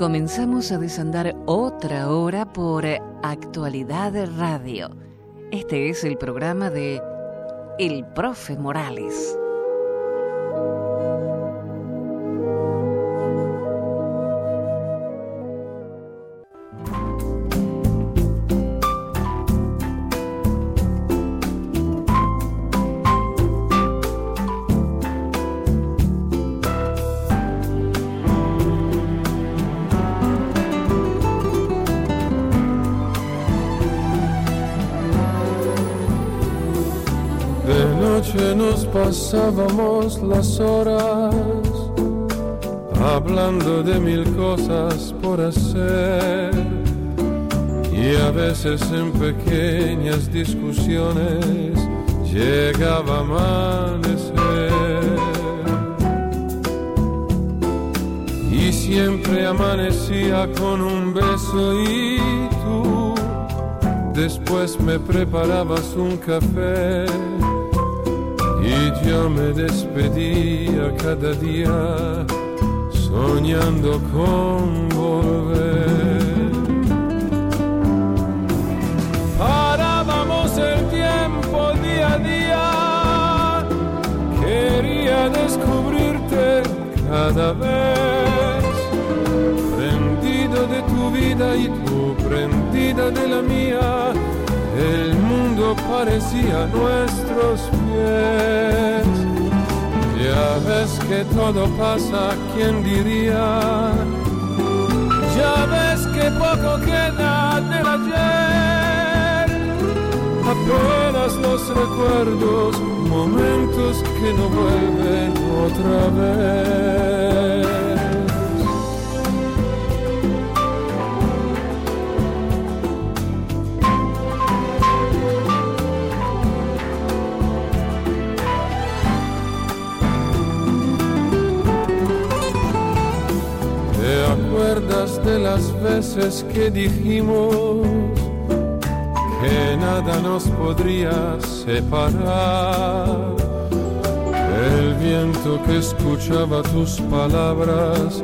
Comenzamos a desandar otra hora por Actualidad Radio. Este es el programa de El Profe Morales. Las horas hablando de mil cosas por hacer. Y a veces en pequeñas discusiones llegaba a amanecer. Y siempre amanecía con un beso y tú después me preparabas un café y yo me despedía cada día soñando con volver. Parábamos el tiempo día a día, quería descubrirte cada vez, prendido de tu vida y tú prendida de la mía parecía nuestros pies. Ya ves que todo pasa, ¿quién diría? Ya ves que poco queda del ayer. Apenas los recuerdos, momentos que no vuelven otra vez. De las veces que dijimos que nada nos podría separar. El viento que escuchaba tus palabras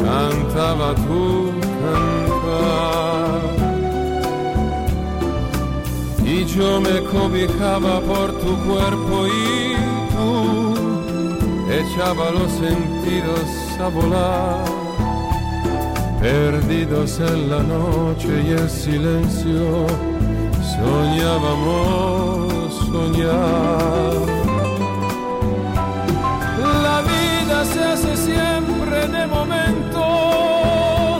cantaba tu cantar. Y yo me cobijaba por tu cuerpo y tú echaba los sentidos a volar perdidos en la noche y el silencio, soñábamos soñar. La vida se hace siempre de momentos,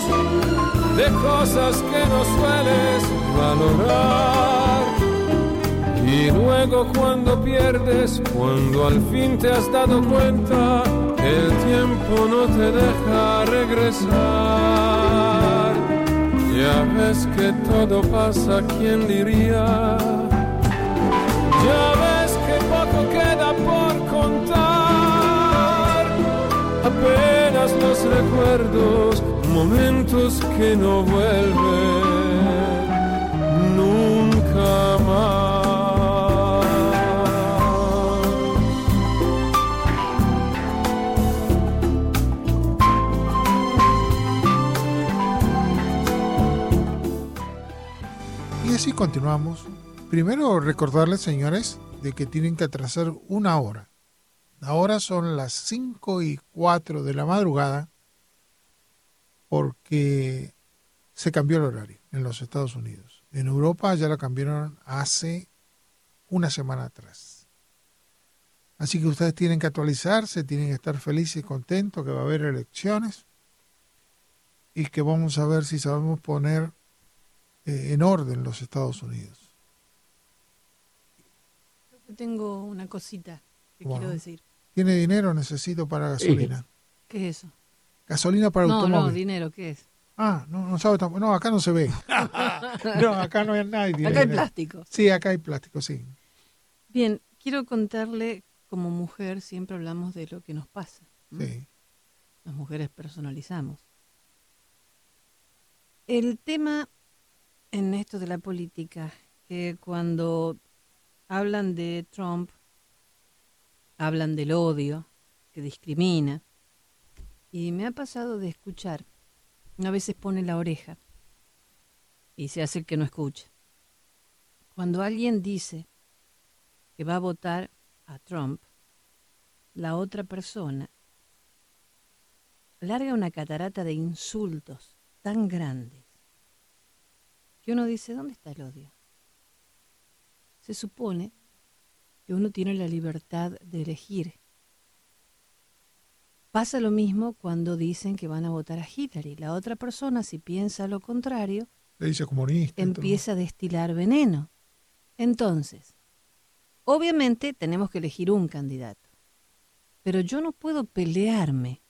de cosas que no sueles valorar. Y luego cuando pierdes, cuando al fin te has dado cuenta, el tiempo no te deja regresar. Ya ves que todo pasa, ¿quién diría? Ya ves que poco queda por contar. Apenas los recuerdos, momentos que no vuelven nunca más. Así continuamos. Primero recordarles, señores, de que tienen que atrasar una hora. Ahora son las 5 y 4 de la madrugada porque se cambió el horario en los Estados Unidos. En Europa ya lo cambiaron hace una semana atrás. Así que ustedes tienen que actualizarse, tienen que estar felices y contentos que va a haber elecciones y que vamos a ver si sabemos poner eh, en orden los Estados Unidos. tengo una cosita que quiero decir. ¿Tiene dinero? Necesito para gasolina. ¿Qué es eso? Gasolina para automóvil. No, dinero, ¿qué es? Ah, no, no sabe No, acá no se ve. no, acá no hay nadie. Acá hay plástico. Sí, acá hay plástico, sí. Bien, quiero contarle, como mujer siempre hablamos de lo que nos pasa. Sí. Las mujeres personalizamos. El tema en esto de la política, que cuando hablan de Trump, hablan del odio, que discrimina. Y me ha pasado de escuchar a veces pone la oreja y se hace el que no escucha. Cuando alguien dice que va a votar a Trump, la otra persona larga una catarata de insultos tan grandes que uno dice, ¿dónde está el odio? Se supone que uno tiene la libertad de elegir. Pasa lo mismo cuando dicen que van a votar a Hillary. La otra persona, si piensa lo contrario, Le dice comunista. y empieza a destilar veneno. Entonces, obviamente tenemos que elegir un candidato, pero yo no puedo pelearme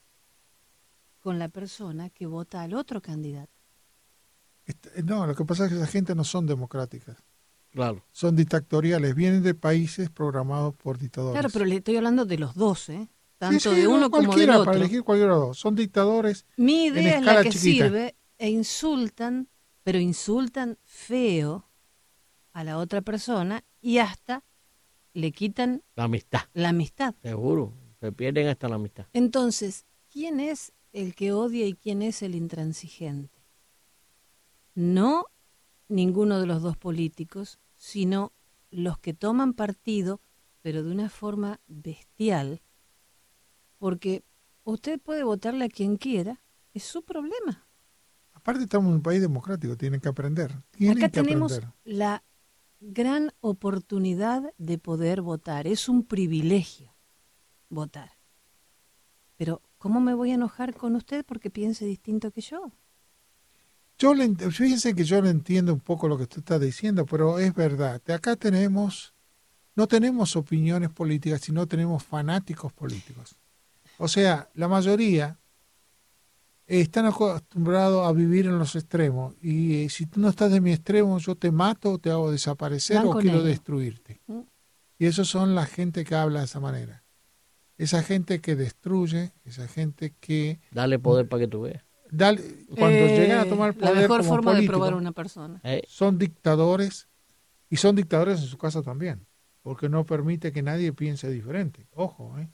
con la persona que vota al otro candidato. Este- No, lo que pasa es que esa gente no son democráticas. Claro. Son dictatoriales. Vienen de países programados por dictadores. Claro, pero le estoy hablando de los dos, ¿eh? Tanto sí, de no, uno como del cualquiera, otro. Para elegir cualquiera de los dos. Son dictadores. Mi en idea es la escala que chiquita. sirve e insultan, pero insultan feo a la otra persona y hasta le quitan La amistad, la amistad. seguro. Se pierden hasta la amistad. Entonces, ¿quién es el que odia y quién es el intransigente? No ninguno de los dos políticos, sino los que toman partido, pero de una forma bestial, porque usted puede votarle a quien quiera, es su problema. Aparte estamos en un país democrático, tienen que aprender. Tienen Acá que tenemos aprender. la gran oportunidad de poder votar. Es un privilegio votar. Pero, ¿cómo me voy a enojar con usted porque piense distinto que yo? Yo le, fíjense que yo le entiendo un poco lo que usted está diciendo, pero es verdad. De acá tenemos, no tenemos opiniones políticas, sino tenemos fanáticos políticos. O sea, la mayoría están acostumbrados a vivir en los extremos. Y eh, si tú no estás de mi extremo, yo te mato, te hago desaparecer Blanco o quiero negro. destruirte. Mm. Y esos son la gente que habla de esa manera. Esa gente que destruye, esa gente que Dale poder para que tú veas. Dale- cuando Eh, llegan a tomar poder La mejor como forma de político, probar a una persona. Eh, son dictadores y son dictadores en su casa también, porque no permite que nadie piense diferente. Ojo, ¿eh?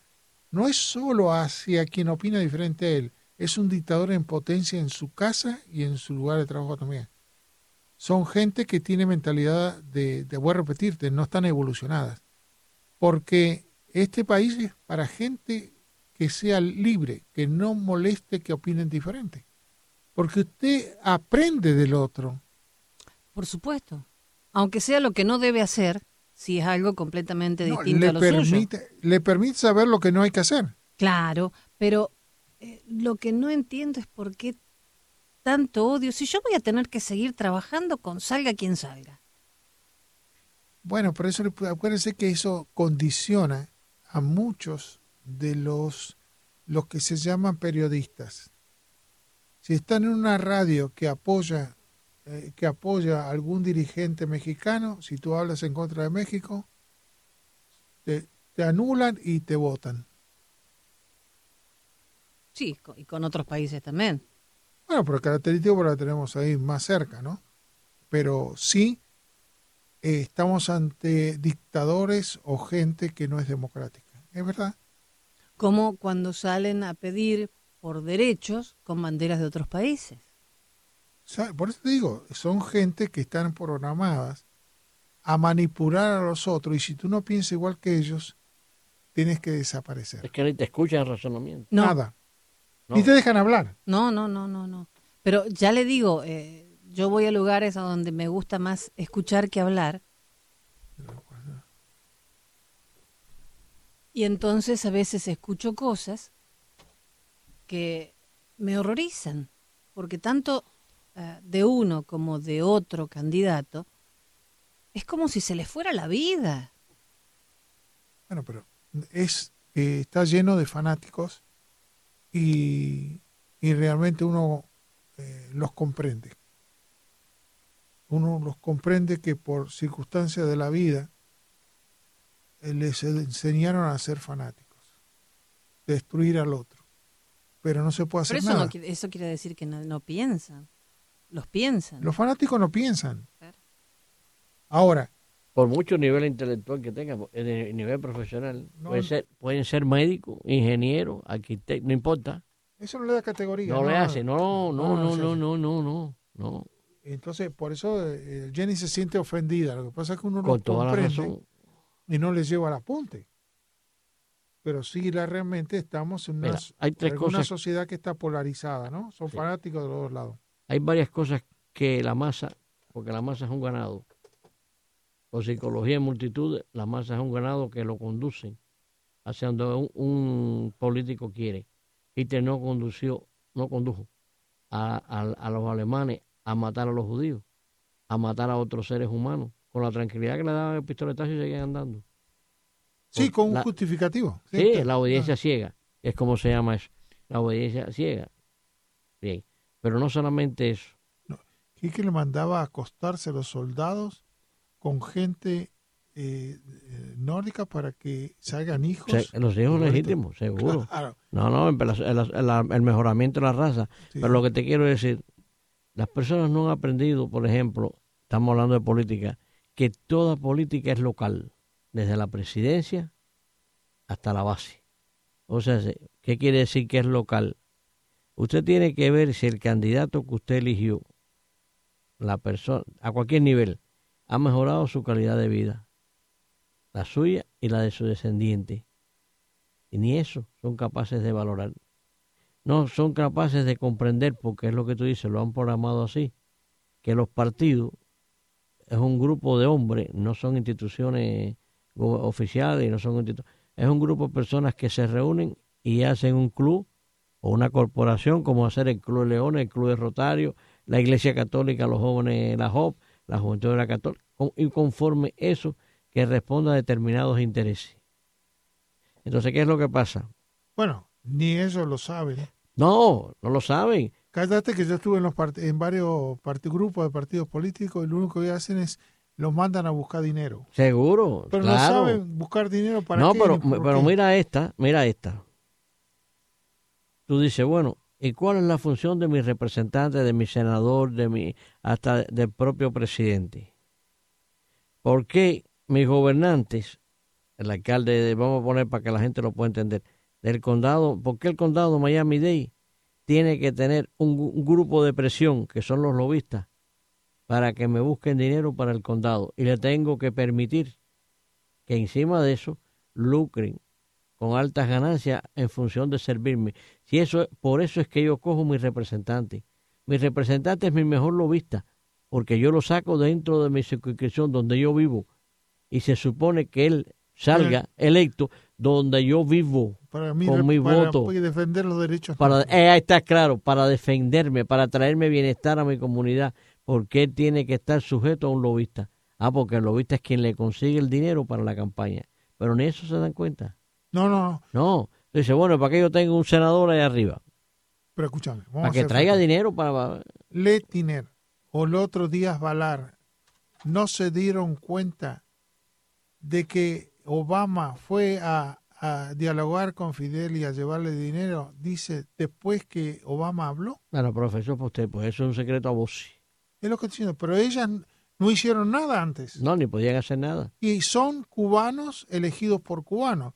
no es solo hacia quien opina diferente a él, es un dictador en potencia en su casa y en su lugar de trabajo también. Son gente que tiene mentalidad de, de voy a repetirte, no están evolucionadas, porque este país es para gente que sea libre, que no moleste que opinen diferente, porque usted aprende del otro. Por supuesto. Aunque sea lo que no debe hacer, si es algo completamente No, distinto le a lo suyo. permite, le permite saber lo que no hay que hacer. Claro, pero eh, lo que no entiendo es por qué tanto odio. Si yo voy a tener que seguir trabajando con salga quien salga. Bueno, por eso acuérdense que eso condiciona a muchos de los, los que se llaman periodistas. Si están en una radio que apoya eh, que apoya a algún dirigente mexicano, si tú hablas en contra de México, te, te anulan y te votan. Sí, y con otros países también. Bueno, pero característico porque la tenemos ahí más cerca, ¿no? Pero sí eh, estamos ante dictadores o gente que no es democrática. ¿Es verdad? Como cuando salen a pedir por derechos con banderas de otros países. O sea, por eso te digo, son gente que están programadas a manipular a los otros y si tú no piensas igual que ellos, tienes que desaparecer. es que ni te escuchan el razonamiento. No, Nada. No. Ni te dejan hablar. no, no, no, no, no. Pero ya le digo, eh, yo voy a lugares a donde me gusta más escuchar que hablar. Y entonces a veces escucho cosas que me horrorizan, porque tanto eh, de uno como de otro candidato es como si se les fuera la vida. Bueno, pero es eh, está lleno de fanáticos y, y realmente uno eh, los comprende. Uno los comprende que por circunstancias de la vida les enseñaron a ser fanáticos, destruir al otro. Pero no se puede Pero hacer eso nada. no, quiere- eso quiere decir que no, no piensan, los piensan. Los fanáticos no piensan. Claro. Ahora, Por mucho nivel intelectual que tengan, en el nivel profesional, No, pueden, no. ser, pueden ser médicos, ingenieros, arquitectos, no importa. Eso no le da categoría. No le hace, no, no, no, no, no, no, no, no. Entonces, por eso eh, Jenny se siente ofendida. Lo que pasa es que uno no Con toda la comprende razón. Y no le lleva al apunte. Pero sí, la, realmente estamos en una, Mira, hay tres en una cosas, sociedad que está polarizada, ¿no? Son Sí. fanáticos de los dos lados. hay varias cosas que la masa, porque la masa es un ganado, por psicología en multitudes, la masa es un ganado que lo conducen hacia donde un, un político quiere. Hitler no condució, no condujo a, a- a los alemanes a matar a los judíos, a matar a otros seres humanos, con la tranquilidad que le daban el pistoletazo y seguían andando. Sí, con un la- justificativo. Sí, está. la obediencia ciega, es como se llama eso, la obediencia ciega. Bien, pero no solamente eso, Hitler le mandaba a acostarse a los soldados con gente eh, eh, nórdica para que salgan hijos. se- los hijos legítimos, seguro. Claro, No, no, el, el- el- el mejoramiento de la raza. sí. Pero lo que te quiero decir, las personas no han aprendido, por ejemplo, estamos hablando de política, que toda política es local, desde la presidencia hasta la base. O sea, se- ¿qué quiere decir que es local? Usted tiene que ver si el candidato que usted eligió, la persona, a cualquier nivel, ha mejorado su calidad de vida, la suya y la de su descendiente. Y ni eso son capaces de valorar no son capaces de comprender, porque es lo que tú dices, lo han programado así, que los partidos es un grupo de hombres, no son instituciones oficiales, no son es un grupo de personas que se reúnen y hacen un club o una corporación, como hacer el Club de Leones, el Club de Rotario, la Iglesia Católica, los jóvenes, la JOP, la Juventud de la Católica, y conforme eso que responda a determinados intereses. Entonces, ¿qué es lo que pasa? Bueno, ni ellos lo saben. No, no lo saben. Cállate que yo estuve en, los en varios grupos de partidos políticos y lo único que hacen es los mandan a buscar dinero. Seguro, Pero claro. no saben buscar dinero para no, qué, pero, qué. mira esta, mira esta. Tú dices, bueno, ¿y cuál es la función de mi representante, de mi senador, de mi hasta del propio presidente? ¿Por qué mis gobernantes, el alcalde, de- vamos a poner para que la gente lo pueda entender, del condado, ¿por qué el condado Miami-Dade tiene que tener un, grupo de presión, que son los lobistas, para que me busquen dinero para el condado? Y le tengo que permitir que encima de eso lucren con altas ganancias en función de servirme. Si eso, por eso es que yo cojo mi representante. Mi representante es mi mejor lobista, porque yo lo saco dentro de mi circunscripción donde yo vivo y se supone que él salga electo donde yo vivo para mí, con mi para voto. defender los derechos. para eh, ahí está claro para defenderme para traerme bienestar a mi comunidad porque él tiene que estar sujeto a un lobista ah porque el lobista es quien le consigue el dinero para la campaña pero ni eso se dan cuenta No, no, no. no dice bueno para que yo tenga un senador ahí arriba Pero escúchame. vamos para a que traiga dinero para Letiner o el otro Díaz Valar no se dieron cuenta de que Obama fue a, a dialogar con Fidel y a llevarle dinero, dice, después que Obama habló. bueno profesor para usted pues eso es un secreto a voz Es lo que estoy diciendo. Pero ellas no hicieron nada antes. no ni podían hacer nada Y son cubanos elegidos por cubanos.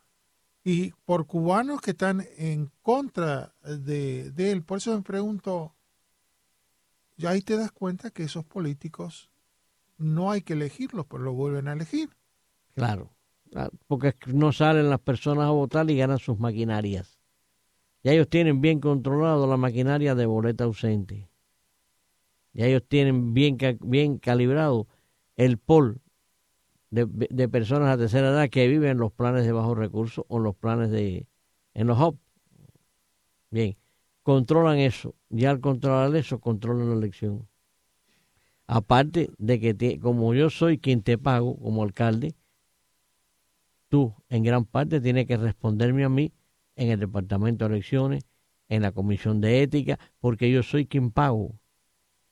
Y por cubanos que están en contra de, de él. Por eso me pregunto, ya ahí te das cuenta que esos políticos no hay que elegirlos, pero lo vuelven a elegir. Claro, porque no salen las personas a votar y ganan sus maquinarias. Ya ellos tienen bien controlado la maquinaria de boleta ausente. Ya ellos tienen bien, bien calibrado el pol de, de personas a tercera edad que viven en los planes de bajos recursos o los planes de, en los HOP. Bien, controlan eso. Ya al controlar eso, controlan la elección. Aparte de que tie- como yo soy quien te pago como alcalde, tú en gran parte tienes que responderme a mí en el departamento de elecciones, en la comisión de ética, porque yo soy quien pago.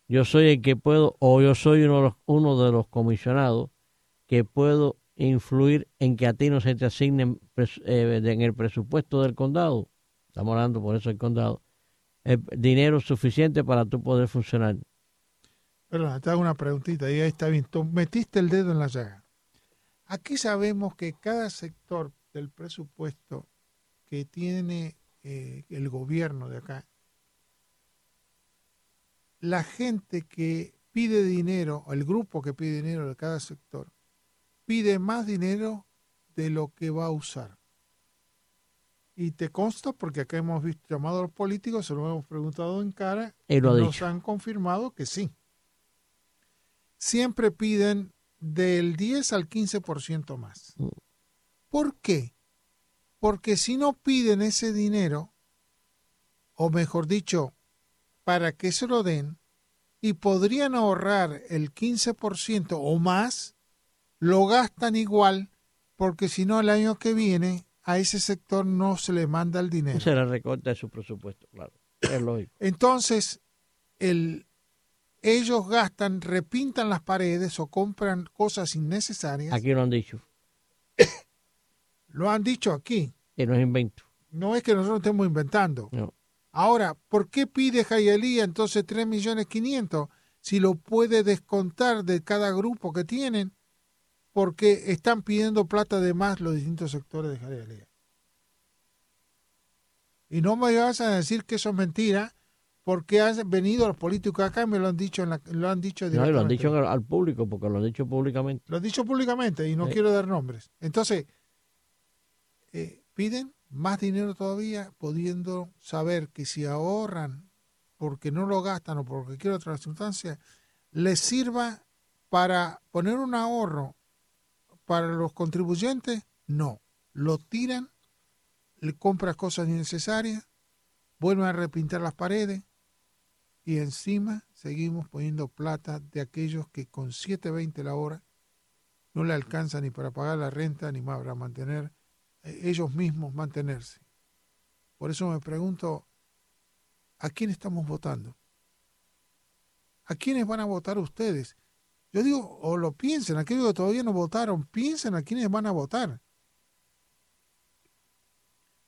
Yo soy el que puedo, o yo soy uno de los, uno de los comisionados que puedo influir en que a ti no se te asigne pres- eh, en el presupuesto del condado. Estamos hablando por eso del condado. eh, dinero suficiente para tú poder funcionar. Perdón, te hago una preguntita y ahí está bien. Metiste el dedo en la llaga. Aquí sabemos que cada sector del presupuesto que tiene eh, el gobierno de acá, la gente que pide dinero, el grupo que pide dinero de cada sector, pide más dinero de lo que va a usar. Y te consta porque acá hemos visto llamado a los políticos, se lo hemos preguntado en cara, y lo nos han confirmado que sí. Siempre piden del 10 al 15% más. Mm. ¿Por qué? Porque si no piden ese dinero, o mejor dicho, para que se lo den, y podrían ahorrar el 15% o más, lo gastan igual, porque si no el año que viene a ese sector no se le manda el dinero. Se le recorta de su presupuesto, claro. Es lógico. Entonces, el, ellos gastan, repintan las paredes o compran cosas innecesarias. Aquí lo han dicho. Lo han dicho aquí. Y no es invento. No es que nosotros estemos inventando. No. Ahora, ¿por qué pide Jayalía entonces 3 millones 500 si lo puede descontar de cada grupo que tienen? Porque están pidiendo plata de más los distintos sectores de Jayalía. Y no me vas a decir que eso es mentira, porque han venido los políticos acá y me lo han dicho, en la, lo han dicho No, lo han dicho al, al público, porque lo han dicho públicamente. Lo han dicho públicamente y no Sí. quiero dar nombres. Entonces, eh, piden más dinero todavía, pudiendo saber que si ahorran porque no lo gastan o porque quieren otra circunstancia, les sirva para poner un ahorro para los contribuyentes. No, lo tiran, le compran cosas innecesarias, vuelven a repintar las paredes y encima seguimos poniendo plata de aquellos que con 7.20 la hora no le alcanza ni para pagar la renta ni más para mantener eh, ellos mismos mantenerse. Por eso me pregunto, ¿a quién estamos votando? ¿A quiénes van a votar ustedes? Yo digo, o lo piensen, aquellos que todavía no votaron, piensen a quiénes van a votar.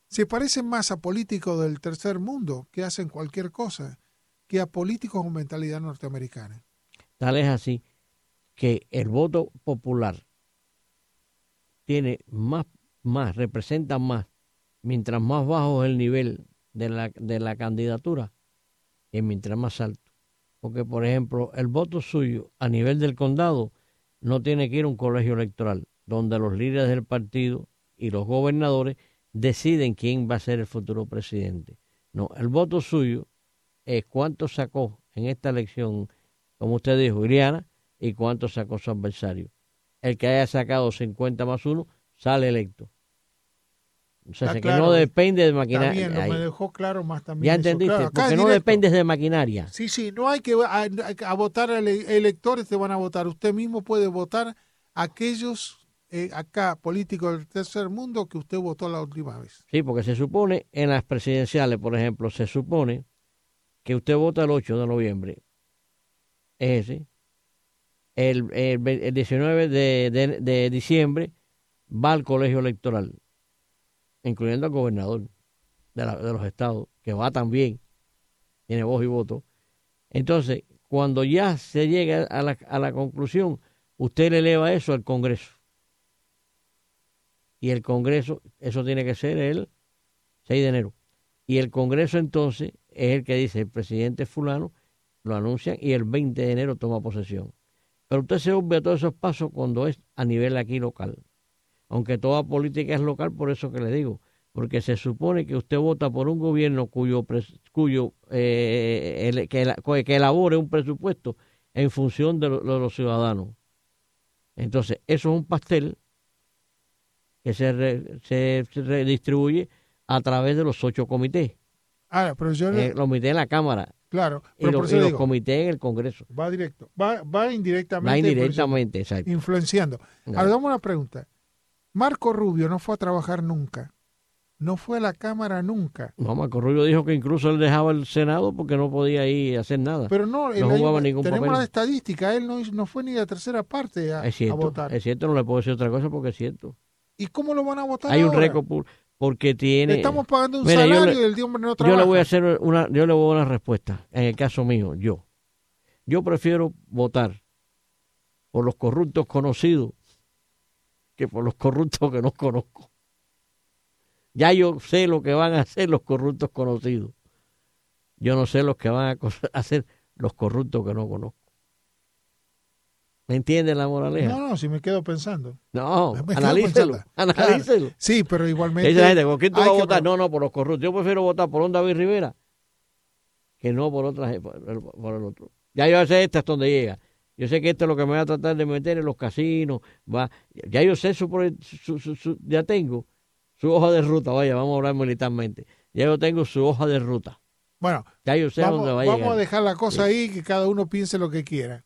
Se parecen más a políticos del tercer mundo que hacen cualquier cosa que a políticos con mentalidad norteamericana. Tal es así que el voto popular tiene más, más, representa más, mientras más bajo es el nivel de la, de la candidatura, y mientras más alto. Porque, por ejemplo, el voto suyo a nivel del condado no tiene que ir a un colegio electoral, donde los líderes del partido y los gobernadores deciden quién va a ser el futuro presidente. No, el voto suyo es cuánto sacó en esta elección, como usted dijo, Iriana, y cuánto sacó su adversario. El que haya sacado 50 más 1 sale electo. O sea, que claro, no depende de maquinaria. También lo me dejó claro más también. Ya eso, entendiste, claro, porque no directo. dependes de maquinaria. Sí, sí, no hay que a, a- votar a ele- electores, te van a votar. Usted mismo puede votar a aquellos eh, acá políticos del tercer mundo que usted votó la última vez. Sí, porque se supone en las presidenciales, por ejemplo, se supone que usted vota el 8 de noviembre. Es ese. El, el ve- el 19 de, de- diciembre va al colegio electoral, incluyendo al gobernador de, de los estados, que va también, tiene voz y voto. Entonces, cuando ya se llega a la, a la conclusión, usted le eleva eso al Congreso. Y el Congreso, eso tiene que ser el 6 de enero. Y el Congreso entonces es el que dice, el presidente fulano, lo anuncian y el 20 de enero toma posesión. Pero usted se obvia todos esos pasos cuando es a nivel aquí local. Aunque toda política es local, por eso que le digo. Porque se supone que usted vota por un gobierno cuyo, cuyo eh, el- que, que elabore un presupuesto en función de, lo- de los ciudadanos. Entonces, eso es un pastel que se, se, se redistribuye a través de los ocho comités. Ahora, pero yo, Eh, los comités en la Cámara claro, y, los- por y los comités en el Congreso. va directo, va, va indirectamente, Va indirectamente, exacto. influenciando. No. Ahora, dame una pregunta. Marco Rubio no fue a trabajar nunca, no fue a la Cámara nunca, No, Marco Rubio dijo que incluso él dejaba el Senado porque no podía ir a hacer nada. pero no, el No año- jugaba ningún tenemos papel. la estadística, él no, no fue ni la tercera parte a, es a cierto, votar. es cierto, no le puedo decir otra cosa porque es cierto. ¿Y cómo lo van a votar Hay un récord pu- porque Le tiene... estamos pagando un Mira, yo salario le- y el hombre no Yo trabaja. le voy a hacer una, yo le voy a dar una respuesta. En el caso mío, yo. Yo prefiero votar por los corruptos conocidos que por los corruptos que no conozco. Ya yo sé lo que van a hacer los corruptos conocidos. Yo no sé lo que van a hacer los corruptos que no conozco. ¿Me entiende la moraleja? No, no, si me quedo pensando. No, analícelo, analícelo. Sí, pero igualmente. Esa gente, ¿por qué tú vas a votar? No, no, por los corruptos. Yo prefiero votar por un David Rivera que no por otra por, por el otro. Ya yo sé esta es donde llega. Yo sé que esto es lo que me va a tratar de meter en los casinos. Va, ya yo sé su, su, ya tengo su hoja de ruta. Vaya, vamos a hablar militarmente. Ya yo tengo su hoja de ruta. Bueno, ya yo sé vamos, a dónde va a Vamos a dejar la cosa ahí, que cada uno piense lo que quiera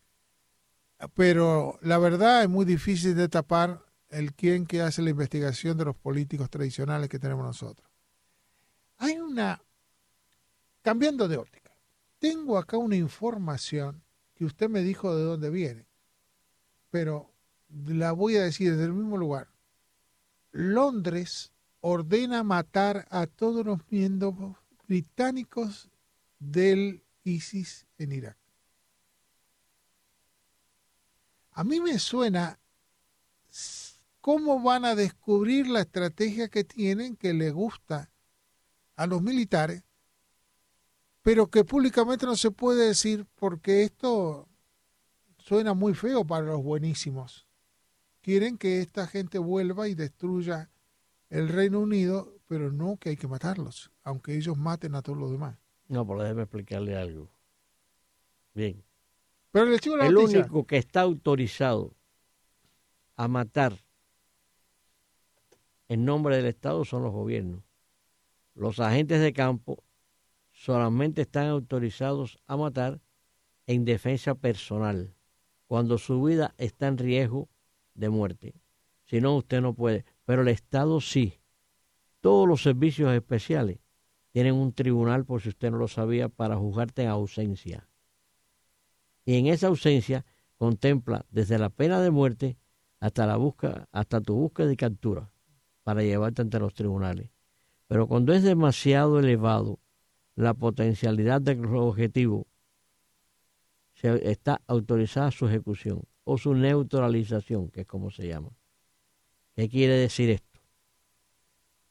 pero la verdad es muy difícil de tapar el quién que hace la investigación de los políticos tradicionales que tenemos nosotros. Hay una, cambiando de óptica, tengo acá una información que usted me dijo de dónde viene, pero la voy a decir desde el mismo lugar. Londres ordena matar a todos los miembros británicos del ISIS en Irak. A mí me suena cómo van a descubrir la estrategia que tienen que les gusta a los militares, pero que públicamente no se puede decir porque esto suena muy feo para los buenísimos. Quieren que esta gente vuelva y destruya el Reino Unido, pero no que hay que matarlos, aunque ellos maten a todos los demás. No, pero déjeme explicarle algo. Bien, pero el, único que está autorizado a matar en nombre del Estado son los gobiernos. Los agentes de campo solamente están autorizados a matar en defensa personal, cuando su vida está en riesgo de muerte. Si no, usted no puede. Pero el Estado sí. Todos los servicios especiales tienen un tribunal, por si usted no lo sabía, para juzgarte en ausencia y en esa ausencia contempla desde la pena de muerte hasta la busca, hasta tu búsqueda y captura para llevarte ante los tribunales. Pero cuando es demasiado elevado la potencialidad del objetivo, se está autorizada su ejecución o su neutralización, que es como se llama. ¿Qué quiere decir esto?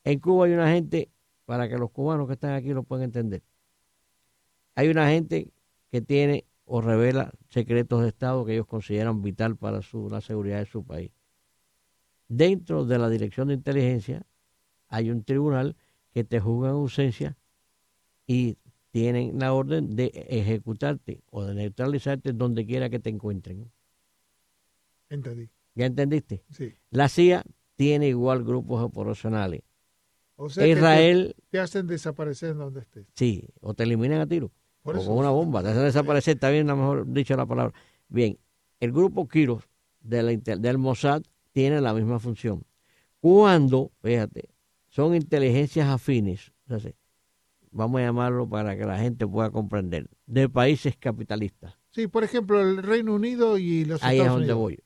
En Cuba hay una gente, para que los cubanos que están aquí lo puedan entender, hay una gente que tiene o revela secretos de Estado que ellos consideran vital para su, la seguridad de su país. Dentro de la Dirección de Inteligencia hay un tribunal que te juzga en ausencia y tienen la orden de ejecutarte o de neutralizarte donde quiera que te encuentren. Entendí. ¿Ya entendiste? Sí. La CIA tiene igual grupos operacionales. O sea, Israel. te, hacen desaparecer donde estés. Sí, o te eliminan a tiro o con una bomba, te desaparecer, está bien, a lo mejor dicho la palabra. Bien, el grupo Kiros del Mossad tiene la misma función. Cuando, fíjate, son inteligencias afines, vamos a llamarlo para que la gente pueda comprender, de países capitalistas. Sí, por ejemplo, el Reino Unido y los Ahí Estados es donde voy.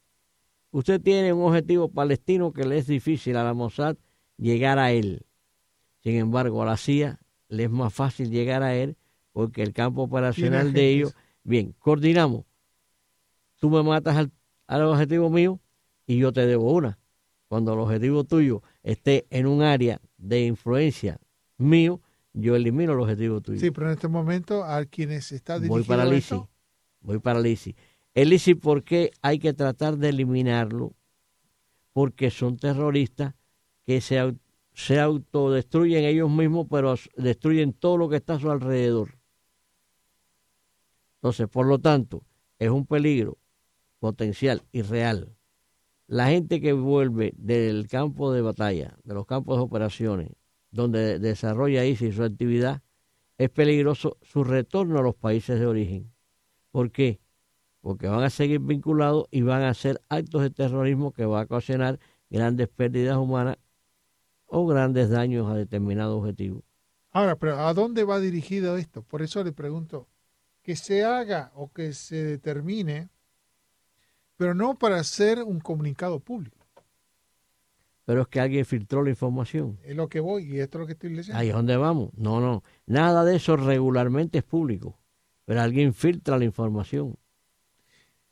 Usted tiene un objetivo palestino que le es difícil a la Mossad llegar a él. Sin embargo, a la CIA le es más fácil llegar a él porque el campo operacional de ellos, bien, coordinamos. Tú me matas al, al objetivo mío y yo te debo una. Cuando el objetivo tuyo esté en un área de influencia mío, yo elimino el objetivo tuyo. Sí, pero en este momento a quienes está dirigido Voy para el Voy para el ICI. El ICI, ¿por qué hay que tratar de eliminarlo? Porque son terroristas que se, se autodestruyen ellos mismos, pero destruyen todo lo que está a su alrededor. Entonces, por lo tanto, es un peligro potencial y real. La gente que vuelve del campo de batalla, de los campos de operaciones, donde desarrolla ISIS su actividad, es peligroso su retorno a los países de origen. ¿Por qué? Porque van a seguir vinculados y van a hacer actos de terrorismo que va a ocasionar grandes pérdidas humanas o grandes daños a determinados objetivos. Ahora, pero ¿a dónde va dirigido esto? Por eso le pregunto, que se haga o que se determine, pero no para hacer un comunicado público. Pero es que alguien filtró la información. Es lo que voy y esto es lo que estoy leyendo. Ahí es donde vamos. No, no. Nada de eso regularmente es público. Pero alguien filtra la información.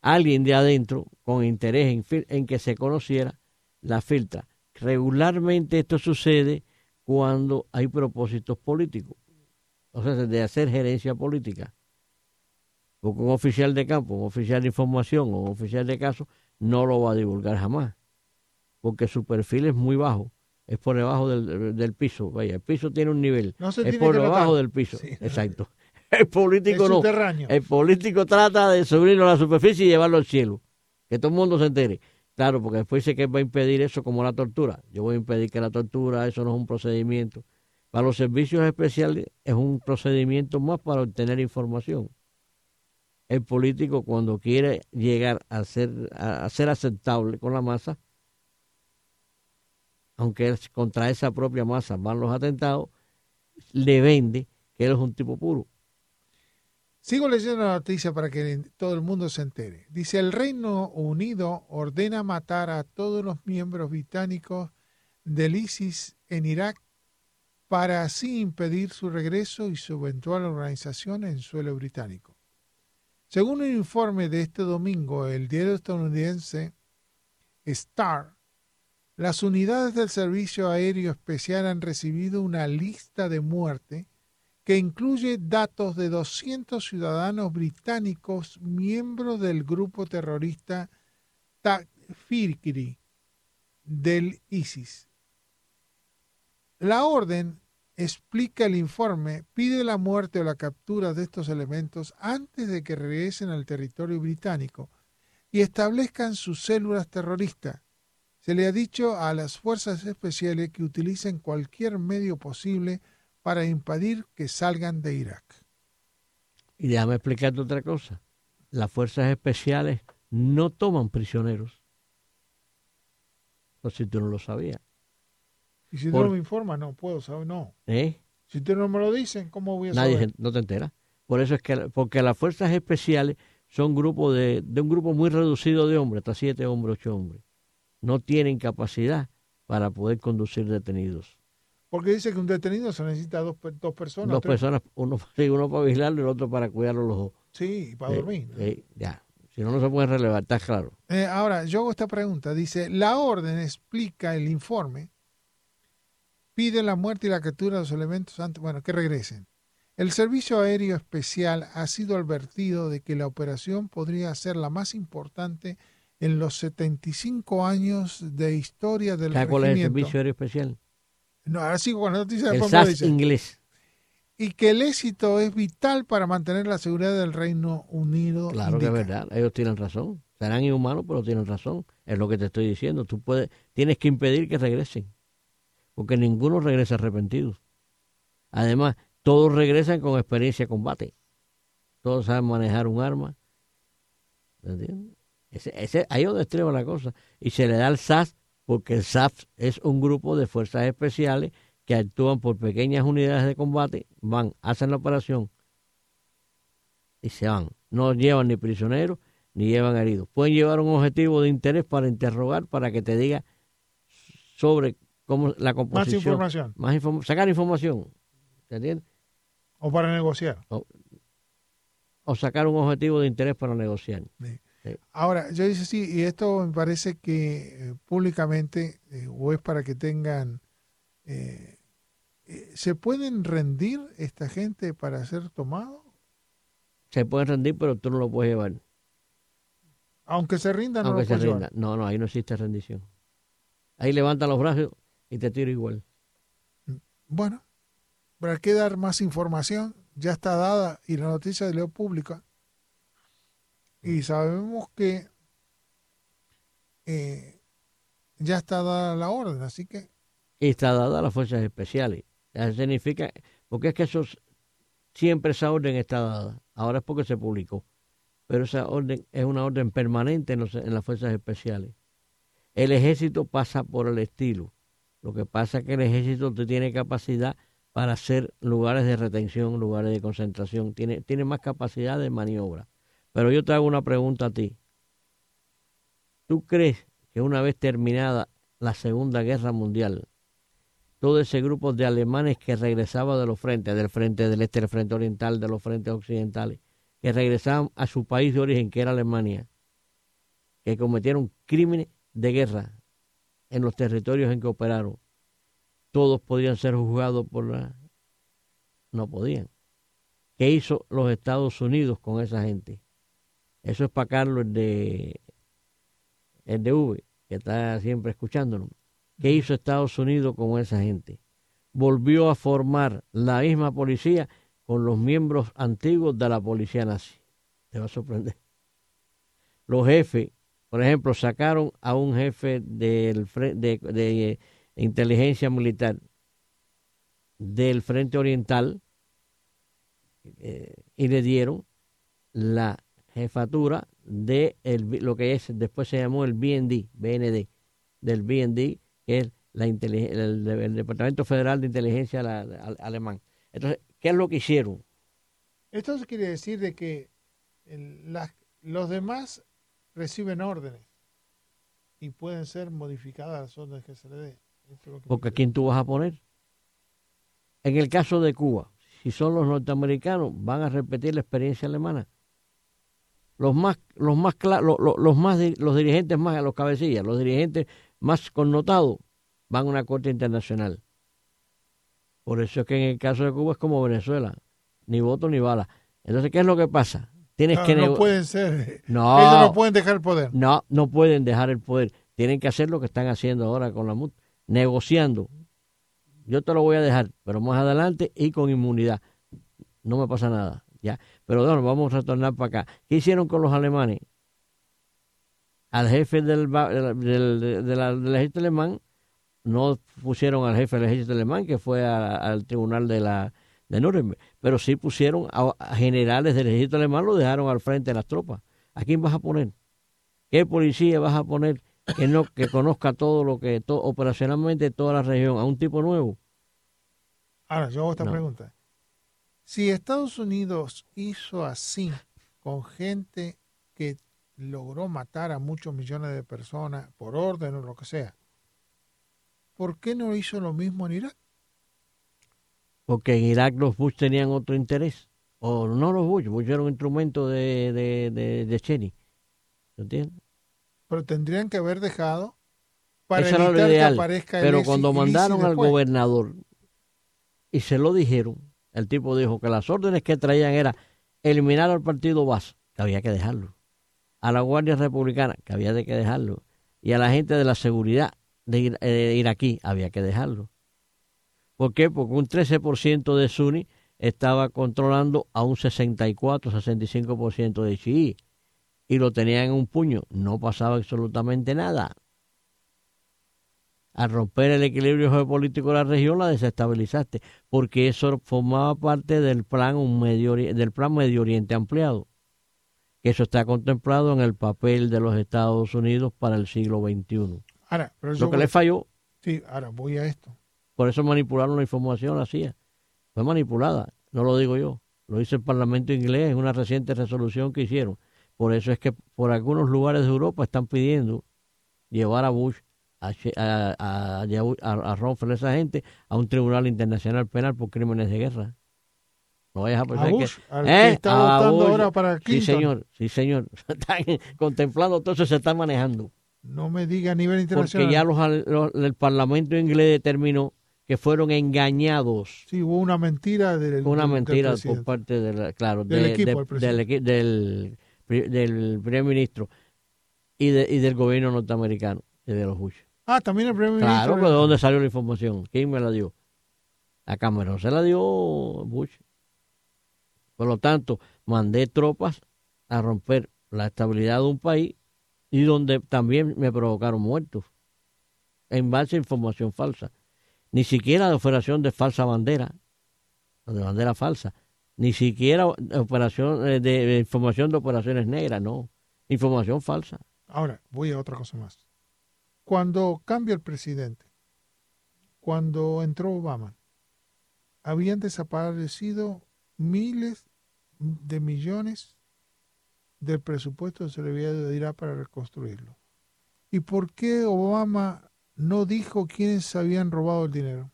Alguien de adentro, con interés en, en que se conociera, la filtra. Regularmente esto sucede cuando hay propósitos políticos, o sea, de hacer gerencia política. Porque un oficial de campo, un oficial de información o un oficial de caso no lo va a divulgar jamás, porque su perfil es muy bajo, es por debajo del, piso. Vaya, el piso tiene un nivel, es por debajo del piso. Exacto. El político no. El político trata de subirlo a la superficie y llevarlo al cielo. Que todo el mundo se entere. Claro, porque después dice que va a impedir eso como la tortura. Yo voy a impedir que la tortura, eso no es un procedimiento. Para los servicios especiales es un procedimiento más para obtener información el político cuando quiere llegar a ser, a ser aceptable con la masa, aunque contra esa propia masa van los atentados, le vende que él es un tipo puro. Sigo leyendo la noticia para que todo el mundo se entere. Dice, el Reino Unido ordena matar a todos los miembros británicos del ISIS en Irak para así impedir su regreso y su eventual organización en suelo británico. Según un informe de este domingo, el diario estadounidense Star, las unidades del Servicio Aéreo Especial han recibido una lista de muerte que incluye datos de 200 ciudadanos británicos miembros del grupo terrorista Takfiri del ISIS. La orden explica el informe, pide la muerte o la captura de estos elementos antes de que regresen al territorio británico y establezcan sus células terroristas. Se le ha dicho a las fuerzas especiales que utilicen cualquier medio posible para impedir que salgan de Irak. Y déjame explicarte otra cosa. Las fuerzas especiales no toman prisioneros. No si tú no lo sabías. Y si no me informa, no puedo saber, no. ¿Eh? Si usted no me lo dicen, ¿cómo voy a Nadie saber? no te entera. Por eso es que, porque las fuerzas especiales son grupo de, de un grupo muy reducido de hombres, hasta siete hombres, ocho hombres. No tienen capacidad para poder conducir detenidos. Porque dice que un detenido se necesita dos, dos personas. Dos personas, uno, uno para vigilarlo y el otro para cuidarlo los ojos. Sí, para dormir. ya, si no, no se puede relevar, está claro. Eh, ahora, yo hago esta pregunta. Dice, la orden explica el informe pide la muerte y la captura de los elementos antes, bueno, que regresen. El Servicio Aéreo Especial ha sido advertido de que la operación podría ser la más importante en los 75 años de historia del regimiento. ¿Cuál es el Servicio Aéreo Especial? No, ahora sigo con la noticia el SAS inglés. Y que el éxito es vital para mantener la seguridad del Reino Unido. Claro que es verdad, ellos tienen razón. Serán inhumanos, pero tienen razón. Es lo que te estoy diciendo. Tú puedes, tienes que impedir que regresen porque ninguno regresa arrepentido. Además, todos regresan con experiencia de combate. Todos saben manejar un arma. ¿Entiendes? Ese, ahí es donde estreba la cosa. Y se le da al SAS porque el SAS es un grupo de fuerzas especiales que actúan por pequeñas unidades de combate, van, hacen la operación y se van. No llevan ni prisioneros ni llevan heridos. Pueden llevar un objetivo de interés para interrogar, para que te diga sobre la composición. Más información. Más sacar información. ¿Se entiende? O para negociar. O, sacar un objetivo de interés para negociar. Ahora, yo dice sí, y esto me parece que eh, públicamente, eh, o es para que tengan, eh, ¿se pueden rendir esta gente para ser tomado? Se pueden rendir, pero tú no lo puedes llevar. Aunque se rinda, no Aunque se rinda. No, no, ahí no existe rendición. Ahí levanta los brazos y te tiro igual. Bueno, pero hay que dar más información. Ya está dada y la noticia de Leo pública. Y sabemos que eh, ya está dada la orden, así que... Y está dada a las fuerzas especiales. Eso significa, porque es que eso, siempre esa orden está dada. Ahora es porque se publicó. Pero esa orden es una orden permanente en, en las fuerzas especiales. El ejército pasa por el estilo lo que pasa es que el ejército tiene capacidad para hacer lugares de retención, lugares de concentración, tiene, tiene más capacidad de maniobra. Pero yo te hago una pregunta a ti. ¿Tú crees que una vez terminada la Segunda Guerra Mundial, todo ese grupo de alemanes que regresaba de los frentes, del frente del este, del frente oriental, de los frentes occidentales, que regresaban a su país de origen, que era Alemania, que cometieron crímenes de guerra, en los territorios en que operaron. todos podían ser juzgados por la... No podían. ¿Qué hizo los Estados Unidos con esa gente? Eso es para Carlos, el de, el de V, que está siempre escuchándonos. ¿Qué hizo Estados Unidos con esa gente? Volvió a formar la misma policía con los miembros antiguos de la policía nazi. Te va a sorprender. Los jefes, por ejemplo, sacaron a un jefe del, de, de inteligencia militar del Frente Oriental eh, y le dieron la jefatura de lo que es después se llamó el BND, BND, del BND, que es la el, el, Departamento Federal de Inteligencia alemán. Entonces, ¿qué es lo que hicieron? Esto quiere decir de que los demás reciben órdenes y pueden ser modificadas las órdenes que se le dé. Porque ¿a quién tú vas a poner? En el caso de Cuba, si son los norteamericanos, van a repetir la experiencia alemana. Los más, los más, los, los más, los dirigentes más, los cabecillas, los dirigentes más connotados van a una corte internacional. Por eso es que en el caso de Cuba es como Venezuela, ni voto ni bala. Entonces, ¿qué es lo que pasa? Tienes no, que no pueden ser. No, ellos no pueden dejar el poder. No, no pueden dejar el poder. Tienen que hacer lo que están haciendo ahora con la MUT, negociando yo te lo voy a dejar, pero más adelante y con inmunidad. No me pasa nada, ¿ya? Pero bueno, vamos a retornar para acá. ¿Qué hicieron con los alemanes? Al jefe del, del, ejército alemán, no pusieron al jefe del ejército alemán, que fue al tribunal de la de Nuremberg, pero sí pusieron a, generales del ejército alemán, lo dejaron al frente de las tropas. ¿A quién vas a poner? ¿Qué policía vas a poner que no que conozca todo lo que operacionalmente toda la región a un tipo nuevo ahora yo hago esta pregunta si Estados Unidos hizo así con gente que logró matar a muchos millones de personas por orden o lo que sea ¿por qué no hizo lo mismo en Irak? Porque en Irak los Bush tenían otro interés. O no los Bush Bush era un instrumento de, de, de, de Cheney. ¿entiendes? pero tendrían que haber dejado para evitar que aparezca el Pero cuando mandaron al gobernador y se lo dijeron, el tipo dijo que las órdenes que traían era eliminar al partido Bas, que había que dejarlo, a la Guardia Republicana, que había que dejarlo, y a la gente de la seguridad de eh, iraquí, había que dejarlo. ¿Por qué? Porque un 13% de Sunni estaba controlando a un 64-65% de chií y lo tenían en un puño, no pasaba absolutamente nada. Al romper el equilibrio geopolítico de la región la desestabilizaste, porque eso formaba parte del plan, un medio, del plan Medio Oriente ampliado. Eso está contemplado en el papel de los Estados Unidos para el siglo XXI. Ahora, pero lo que le falló. Sí, ahora voy a esto. Por eso manipularon la información, la CIA. Fue manipulada, no lo digo yo. Lo dice el Parlamento inglés en una reciente resolución que hicieron por eso es que por algunos lugares de Europa están pidiendo llevar a Bush, a, a, a, a esa gente, a un tribunal internacional penal por crímenes de guerra. No vayas a pensar Bush, que, ¿eh? está votando ahora para. Sí, señor, sí, señor. Están contemplando todo eso, se está manejando. No me diga a nivel internacional. Porque ya los, el Parlamento inglés determinó que fueron engañados. Sí, hubo una mentira del Una mentira por parte del, claro, del, equipo, del, del, del primer ministro y, de, y del gobierno norteamericano y de los Bush. Ah, también el primer ministro. Claro, pero ¿de dónde salió la información? ¿Quién me la dio? A Cameron se la dio Bush. Por lo tanto, mandé tropas a romper la estabilidad de un país y donde también me provocaron muertos en base a información falsa. Ni siquiera de operación de falsa bandera, de bandera falsa, ni siquiera operación eh, de, información de operaciones negras, no, información falsa. Ahora, voy a otra cosa más. Cuando cambia el presidente, cuando entró Obama, habían desaparecido miles de millones del presupuesto que se de ir para reconstruirlo. ¿Y por qué Obama no dijo quiénes habían robado el dinero?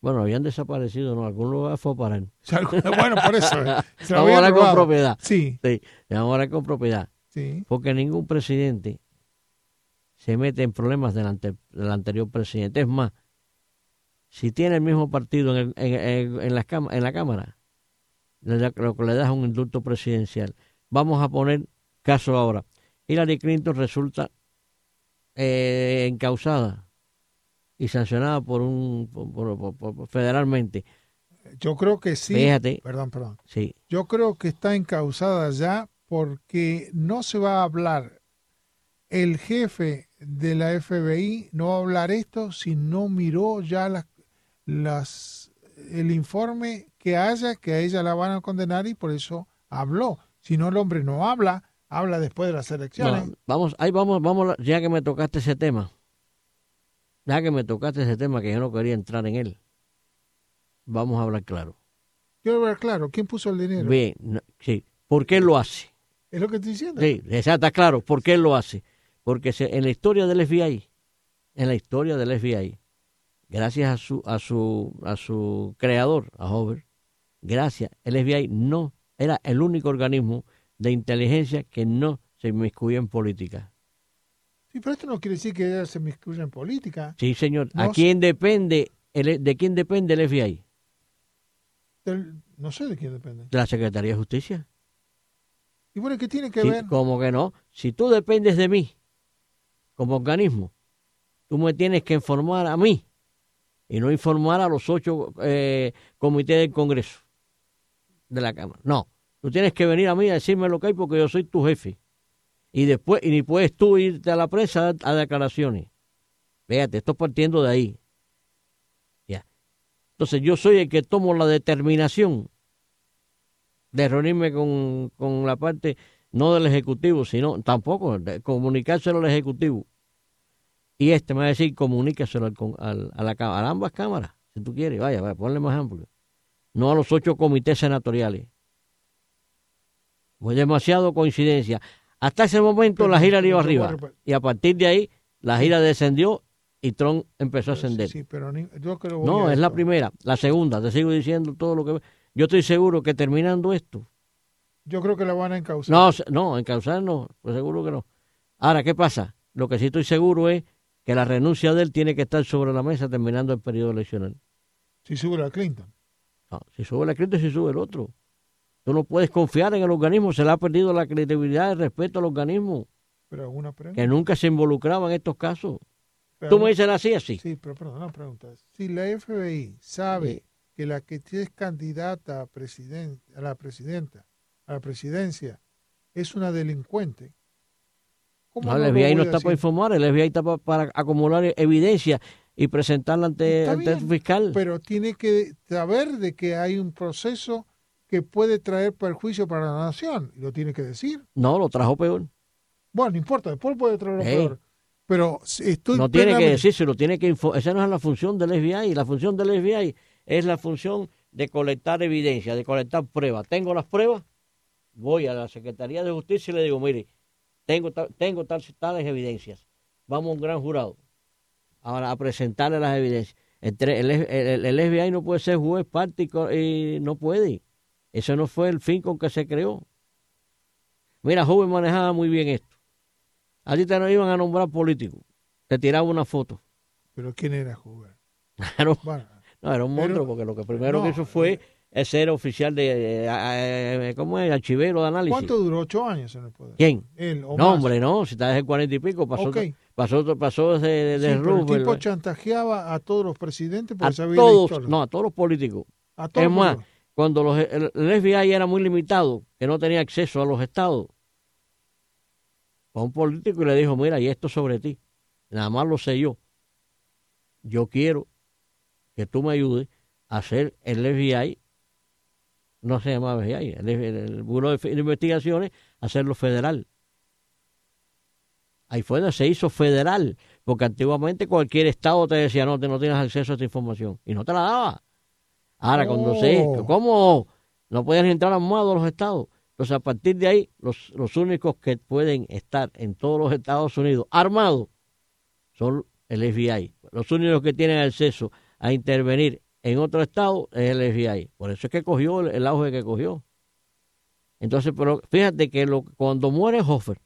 Bueno, habían desaparecido, ¿no? Algún lugar fue para él. Bueno, por eso. Eh. Se Vamos a hablar con propiedad. Sí. sí. Vamos a hablar con propiedad. Sí. Porque ningún presidente se mete en problemas del, del anterior presidente. Es más, si tiene el mismo partido en, el- en, en- en la, en la Cámara, le lo que le da es un indulto presidencial. Vamos a poner caso ahora. Hillary Clinton resulta eh, encausada y sancionada por un por- por- federalmente. Yo creo que sí. Fíjate. Perdón, perdón. Sí, Yo creo que está encausada ya porque no se va a hablar. El jefe de la FBI no va a hablar esto si no miró ya las, las el informe que haya que a ella la van a condenar y por eso habló. Si no el hombre no habla, habla después de las elecciones. No, vamos, ahí vamos, vamos, ya que me tocaste ese tema, ya que me tocaste ese tema que yo no quería entrar en él, vamos a hablar claro. Quiero ver claro, ¿quién puso el dinero? Bien, no, sí, ¿por qué lo hace? Es lo que estoy diciendo. Sí, está claro, ¿por qué lo hace? Porque se- en la historia del FBI, en la historia del FBI, gracias a su, a su, a su creador, a Hoover, gracias, el FBI no era el único organismo de inteligencia que no se inmiscuía en política. Sí, pero esto no quiere decir que ella se inmiscuya en política. Sí, señor. No ¿A quién depende el, de quién depende el FBI? Del- no sé de quién depende. De la Secretaría de Justicia. Y bueno, ¿qué tiene que Sí, ver? como que no. Si tú dependes de mí como organismo, tú me tienes que informar a mí y no informar a los ocho eh, comités del Congreso de la Cámara. No, tú tienes que venir a mí a decirme lo que hay porque yo soy tu jefe. Y después, y ni puedes tú irte a la prensa a, a declaraciones. Fíjate, esto partiendo de ahí. Ya. Entonces yo soy el que tomo la determinación de reunirme con, con la parte no del Ejecutivo, sino tampoco de comunicárselo al Ejecutivo. Y este me va a decir, comunícaselo al, al- a, la, a ambas cámaras, si tú quieres. Vaya, vaya, ponle más amplio. No a los ocho comités senatoriales. Fue demasiado coincidencia. Hasta ese momento Pero- la gira le iba arriba. pero- Y a partir de ahí, la gira descendió y Trump empezó a ascender. Sí, sí, pero ni- yo creo voy No, es la primera. La segunda, te sigo diciendo todo lo que... Yo estoy seguro que terminando esto, Yo creo que la van a encauzar. no, no, en causar no, pues seguro que no. Ahora, ¿qué pasa? Lo que sí estoy seguro es que la renuncia de él tiene que estar sobre la mesa terminando el periodo eleccional. Si sube la Clinton. No, si sube la crítica, si sube el otro. Tú no puedes confiar en el organismo, se le ha perdido la credibilidad, el respeto al organismo, Pero alguna pregunta. que nunca se involucraba en estos casos. Pero Tú me dices así, así. Sí, pero perdón, una pregunta. Si la FBI sabe Sí. que la que es candidata a, presiden- a la presidenta, a la presidencia, es una delincuente, ¿cómo No, el FBI no está para informar, el FBI está pa- para, acumular evidencia y presentarla ante, ante el fiscal. Pero tiene que saber de que hay un proceso que puede traer perjuicio para la nación, lo tiene que decir. No, lo trajo peor. Bueno, no importa, después puede traer lo Ey. peor. Pero estoy no tiene que plenamente- decírselo, tiene que esa no es la función del FBI, la función del FBI es la función de colectar evidencia, de colectar pruebas. Tengo las pruebas, voy a la Secretaría de Justicia y le digo, mire, tengo, tengo tal- tales evidencias, vamos a un gran jurado ahora a presentarle las evidencias. Entre- el, el- el FBI no puede ser juez, parte y no puede. Eso no fue el fin con que se creó. Mira, joven manejaba muy bien esto. A ti te no iban a nombrar político. Te tiraba una foto. Pero ¿quién era. Bueno, No, era un monstruo porque lo que primero no, que hizo fue eh, ser oficial de, eh, eh, ¿cómo es? Archivero de análisis. ¿cuánto duró? ¿Ocho años en el poder? ¿Quién? Él, o No, más. hombre, no, si está desde el cuarenta y pico, pasó, Ok. pasó, pasó desde de, Sí, de pero el tipo chantajeaba a todos los presidentes porque a sabía todos, no, a todos los políticos. a todos Es más, cuando los, el, el FBI era muy limitado, que no tenía acceso a los estados, fue un político y le dijo, mira, y esto sobre ti, nada más lo sé yo. Yo quiero que tú me ayudes a hacer el FBI, no se llamaba FBI, el, el Buró de Investigaciones, hacerlo federal. Ahí fue donde se hizo federal, porque antiguamente cualquier estado te decía, no, te no tienes acceso a esta información, y no te la daba. Ahora, cuando se... Oh. ¿Cómo? No pueden entrar armados los estados. Entonces, a partir de ahí, los, los únicos que pueden estar en todos los Estados Unidos armados son el FBI. Los únicos que tienen acceso a intervenir en otro estado es el FBI. Por eso es que cogió el, el auge que cogió. Entonces, pero fíjate que lo, cuando muere Hoffer,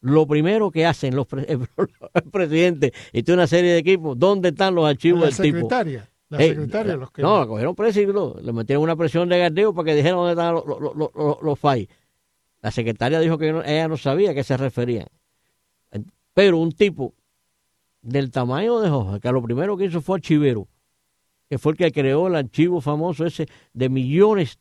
lo primero que hacen los pre- el presidente y toda una serie de equipos, ¿dónde están los archivos La del tipo? La secretaria los que. No, la cogieron presa y le metieron una presión de gardeo para que dijeran dónde estaban los, los, los, los- files. La secretaria dijo que no- ella no sabía a qué se referían. Pero un tipo del tamaño de Jorge, que lo primero que hizo fue archivero, que fue el que creó el archivo famoso ese de millones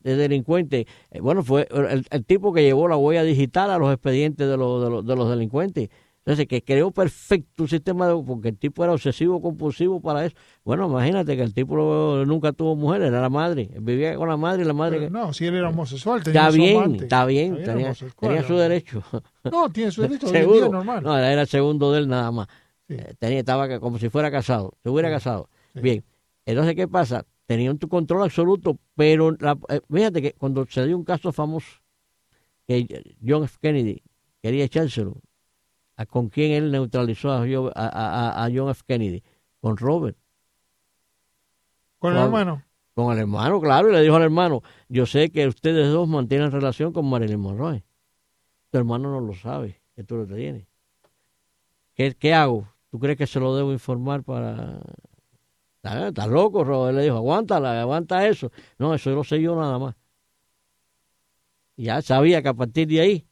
de delincuentes. Eh, Bueno, fue el, el tipo que llevó la huella digital a los expedientes de los, de los, de los delincuentes. Entonces, que creó perfecto un sistema, de, porque el tipo era obsesivo, compulsivo para eso. Bueno, imagínate que el tipo nunca tuvo mujer, era la madre. Vivía con la madre y la madre... Pero que- no, si él era homosexual, tenía está su bien, amante. está bien, tenía, homosexual, tenía su derecho. No, tiene su derecho, día Seguro. es normal. No, era el segundo de él nada más. Sí. Eh, tenía, estaba como si fuera casado, se hubiera Sí. casado. Sí. Bien, entonces, ¿qué pasa? Tenían tu control absoluto, pero la- eh, fíjate que cuando se dio un caso famoso, que John F. Kennedy quería echárselo, ¿a ¿con quién él neutralizó a, a- John F. Kennedy? Con Robert. Con el hermano. Con el hermano, claro, y le dijo al hermano, yo sé que ustedes dos mantienen relación con Marilyn Monroe. Tu hermano no lo sabe, que tú lo tienes. ¿Qué, qué hago? ¿Tú crees que se lo debo informar para...? ¿Estás estás loco, Robert? Le dijo, aguántala, aguanta eso. No, eso lo sé yo nada más. Ya sabía que a partir de ahí,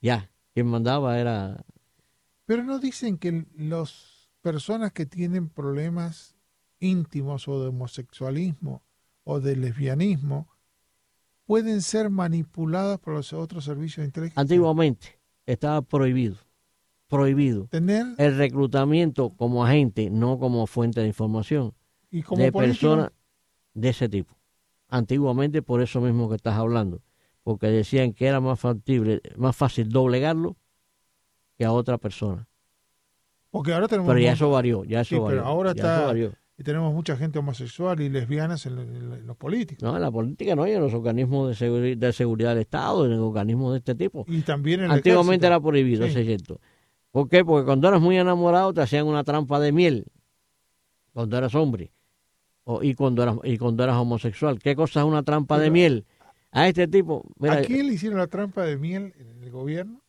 ya, quien mandaba era... Pero no dicen que las personas que tienen problemas íntimos o de homosexualismo o de lesbianismo pueden ser manipuladas por los otros servicios de inteligencia. Antiguamente estaba prohibido, prohibido Tener el reclutamiento como agente, no como fuente de información. y como de político, personas de ese tipo. Antiguamente por eso mismo que estás hablando, porque decían que era más factible, más fácil doblegarlo que a otra persona. porque ahora tenemos Pero ya eso varió, ya eso Sí, pero varió. ahora ya está- y tenemos mucha gente homosexual y lesbianas en, en- en los políticos No, en la política no, y en los organismos de, seguri- de seguridad del Estado, en organismos de este tipo. y también en Antiguamente era prohibido, Sí. eso es cierto. ¿Por qué? Porque cuando eras muy enamorado te hacían una trampa de miel, cuando eras hombre, o, y, cuando eras, y cuando eras homosexual. ¿Qué cosa es una trampa de Pero- miel? A este tipo, mira, ¿A quién le hicieron la trampa de miel en el gobierno?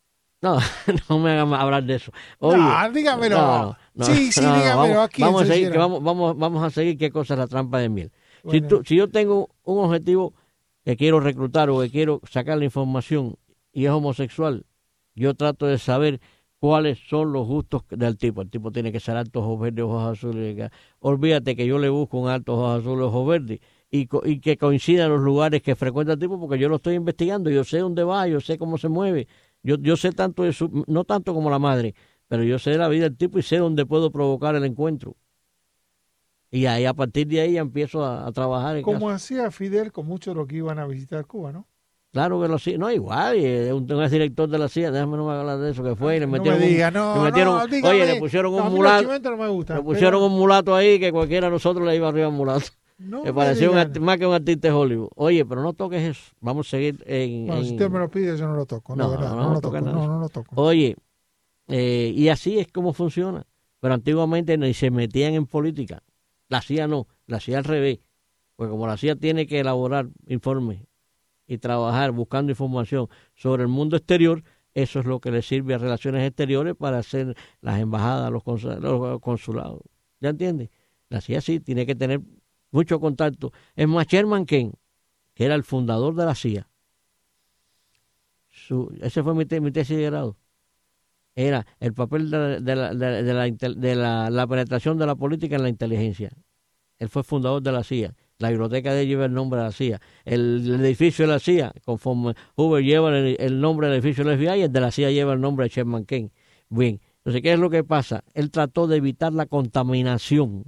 no, no me hagan hablar de eso. Oye, no, dígamelo. no, no, sí, sí, dígamelo. vamos, ¿A quién vamos a se seguir, que vamos, vamos, vamos a seguir qué cosa es la trampa de miel. Si, tú- si yo tengo un objetivo que quiero reclutar o que quiero sacar la información y es homosexual, yo trato de saber cuáles son los gustos del tipo. El tipo tiene que ser alto, ojos verdes, ojos azules. Olvídate que yo le busco un alto, ojos azules, ojos verdes y, y que coincidan los lugares que frecuenta el tipo porque yo lo estoy investigando, yo sé dónde va, yo sé cómo se mueve, yo, yo sé tanto de su, no tanto como la madre, pero yo sé la vida del tipo y sé dónde puedo provocar el encuentro. Y ahí a partir de ahí ya empiezo a, a trabajar en como caso- hacía Fidel con muchos de los que iban a visitar Cuba, ¿no? Claro que lo sí, no igual, es un, un exdirector de la CIA, déjame no me hablar de eso que fue y le no me metieron, un- diga, no, le metieron- no, dígame. oye, le pusieron un mulato, me le pusieron pero un mulato ahí que cualquiera de nosotros le iba arriba al mulato, no me un arti- más que un artista de Hollywood. Oye, pero no toques eso, vamos a seguir en, Bueno, si usted me lo pide, yo no lo toco. No, No, verdad, no, lo toco. nada. No, no lo toco. Oye, eh, y así es como funciona. Pero antiguamente ni se metían en política. La CIA no, la CIA al revés. Porque como la CIA tiene que elaborar informes y trabajar buscando información sobre el mundo exterior, eso es lo que le sirve a relaciones exteriores para hacer las embajadas, los consulados. ¿Ya entiendes? La CIA sí tiene que tener mucho contacto. Es más, Sherman Ken, que era el fundador de la CIA, su, ese fue mi, mi tesis de grado era el papel de, la- de la, la la- penetración de la política en la inteligencia. Él fue fundador de la CIA. La biblioteca de él lleva el nombre de la CIA. El, edificio de la CIA, conforme Hoover lleva el, el nombre del edificio del FBI, el de la CIA lleva el nombre de Sherman King. Bien, entonces, ¿qué es lo que pasa? Él trató de evitar la contaminación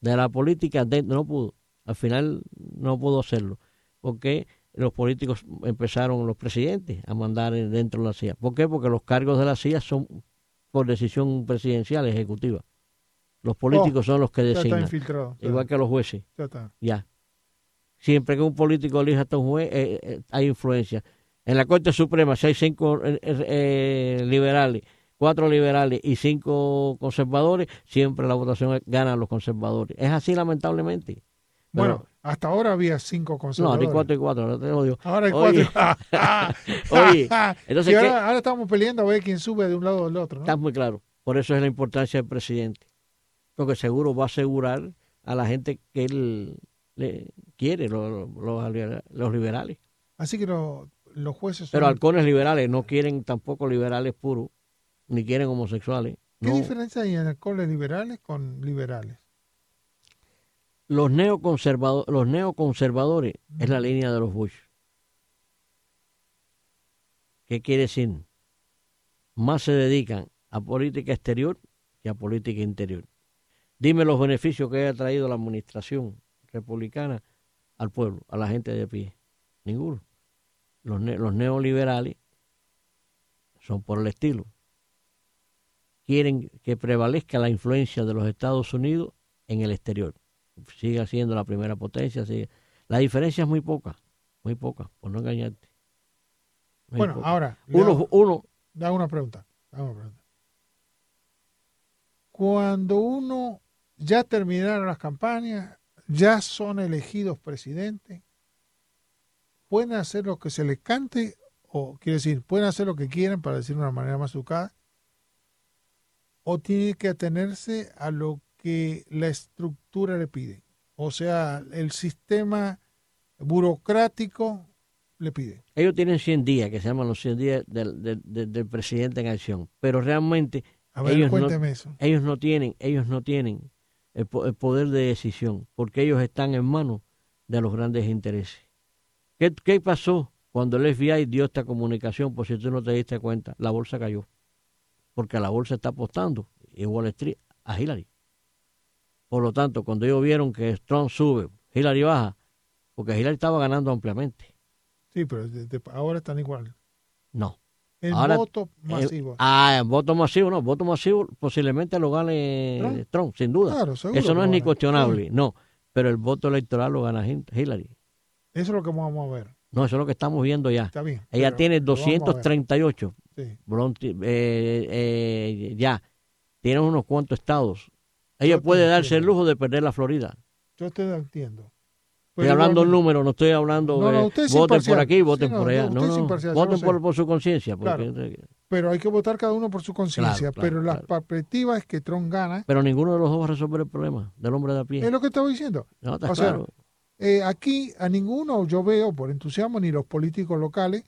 de la política dentro, no pudo. Al final no pudo hacerlo. Porque los políticos empezaron, los presidentes, a mandar dentro de la CIA. ¿Por qué? Porque los cargos de la CIA son por decisión presidencial ejecutiva. Los políticos son los que está designan, igual que los jueces, ya está. ya. Siempre que un político elija a un juez, eh, eh, hay influencia. En la Corte Suprema, si hay cinco eh, eh, liberales, cuatro liberales y cinco conservadores, siempre la votación gana los conservadores. Es así, lamentablemente. Pero Bueno, Hasta ahora había cinco No, conservadores. ni cuatro y cuatro, no te lo digo. Ahora hay Oye. cuatro. Oye, entonces, Y ahora, ahora estamos peleando a ver quién sube de un lado o del otro. ¿no? Está muy claro. Por eso es la importancia del presidente. Porque seguro va a asegurar a la gente que él le quiere, los, los, los liberales. Así que lo- los jueces son... Pero halcones liberales no quieren tampoco liberales puros, ni quieren homosexuales. ¿Qué No. diferencia hay en alcoholes liberales con liberales? Los, neoconservado- los neoconservadores es la línea de los Bush. ¿Qué quiere decir? Más se dedican a política exterior que a política interior. Dime los beneficios que haya traído la administración republicana al pueblo, a la gente de pie. Ninguno. Los, ne- los neoliberales son por el estilo. Quieren que prevalezca la influencia de los Estados Unidos en el exterior. Siga siendo la primera potencia. sigue- La diferencia es muy poca, muy poca, por no engañarte. Muy Bueno, poca. ahora, uno, hago- uno, hago una pregunta. hago una pregunta. Cuando uno ya terminaron las campañas, ya son elegidos presidentes, pueden hacer lo que se les cante, o quiere decir, pueden hacer lo que quieran, para decirlo de una manera más educada, o tiene que atenerse a lo que la estructura le pide. O sea, el sistema burocrático le pide. ellos tienen 100 días, que se llaman los 100 días del, del- del- del presidente en acción, pero realmente A ver, Ellos no- cuénteme eso. ellos no tienen, ellos no tienen el poder de decisión, porque ellos están en manos de los grandes intereses. ¿Qué, qué pasó cuando el FBI dio esta comunicación? Por si tú no te diste cuenta, la bolsa cayó, porque la bolsa está apostando, y Wall Street, a Hillary. Por lo tanto, cuando ellos vieron que Trump sube, Hillary baja, porque Hillary estaba ganando ampliamente. Sí, pero de- de- ahora están igual. No. El Ahora, voto Eh, masivo. ah, en voto masivo, no, voto masivo posiblemente lo gane Trump. Trump, sin duda. Claro, seguro Eso no es ni cuestionable, Sí, no. Pero el voto electoral lo gana Hillary. Eso es lo que vamos a ver. No, eso es lo que estamos viendo ya. Está bien. Ella tiene lo vamos a ver. 238, Sí. Bronte- eh, eh, ya. Tiene unos cuantos estados. Ella Yo puede darse el entiendo. lujo de perder la Florida. Yo te entiendo. Estoy Pero hablando en igualmente- número, no estoy hablando No, no, de usted es voten por imparcial. aquí, voten Sí, no, por allá. no, voten por, por su conciencia. porque- Claro. Pero hay que votar cada uno por su conciencia. Claro, claro, pero la perspectiva es que Trump gana. Pero ninguno de los dos va a resolver el problema del hombre de a pie. Es lo que estaba diciendo. No, está o sea. Eh, aquí a ninguno yo veo por entusiasmo ni los políticos locales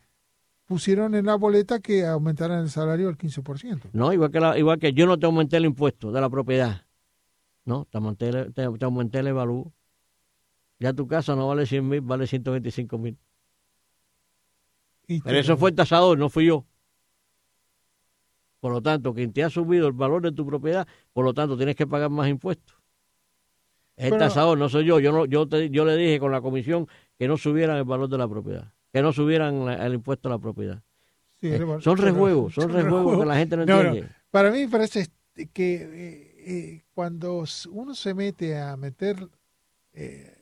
pusieron en la boleta que aumentaran el salario al 15%. No, igual que, la- igual que yo no te aumenté el impuesto de la propiedad. No, te aumenté, el- te, te aumenté el evalúo. Ya tu casa no vale 100 mil, vale 125 mil. Pero eso fue el tasador, no fui yo. Por lo tanto, quien te ha subido el valor de tu propiedad, por lo tanto, tienes que pagar más impuestos. Es el tasador, no soy yo. Yo, no, yo, te- yo le dije con la comisión que no subieran el valor de la propiedad, que no subieran la- el impuesto a la propiedad. sí, Eh, son rejuegos, son rejuegos que la gente no No, no. entiende. Para mí me parece que eh, eh, cuando uno se mete a meter eh,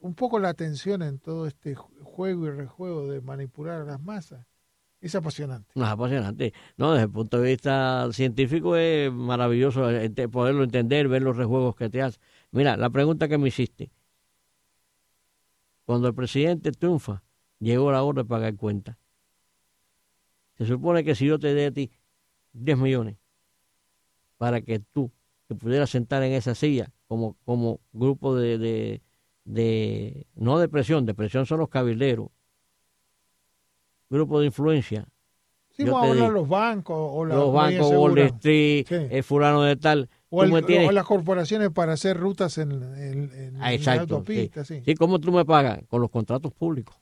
un poco la atención en todo este ju- juego y rejuego de manipular a las masas, es apasionante. No, es apasionante. No, desde el punto de vista científico es maravilloso poderlo entender, ver los rejuegos que te hace. Mira, la pregunta que me hiciste. Cuando el presidente triunfa, llegó la hora de pagar cuenta. Se supone que si yo te dé a ti 10 millones para que tú te pudieras sentar en esa silla como, como grupo de, de, de, no de presión, de presión son los cabilderos, grupo de influencia, Sí, Yo vamos te a hablar digo, los bancos o la los bancos, Wall Street, Sí. el fulano de tal. o, el- o las corporaciones para hacer rutas en, en, en Ah, la exacto, autopista. Sí. Sí, ¿cómo tú me pagas? Con los contratos públicos.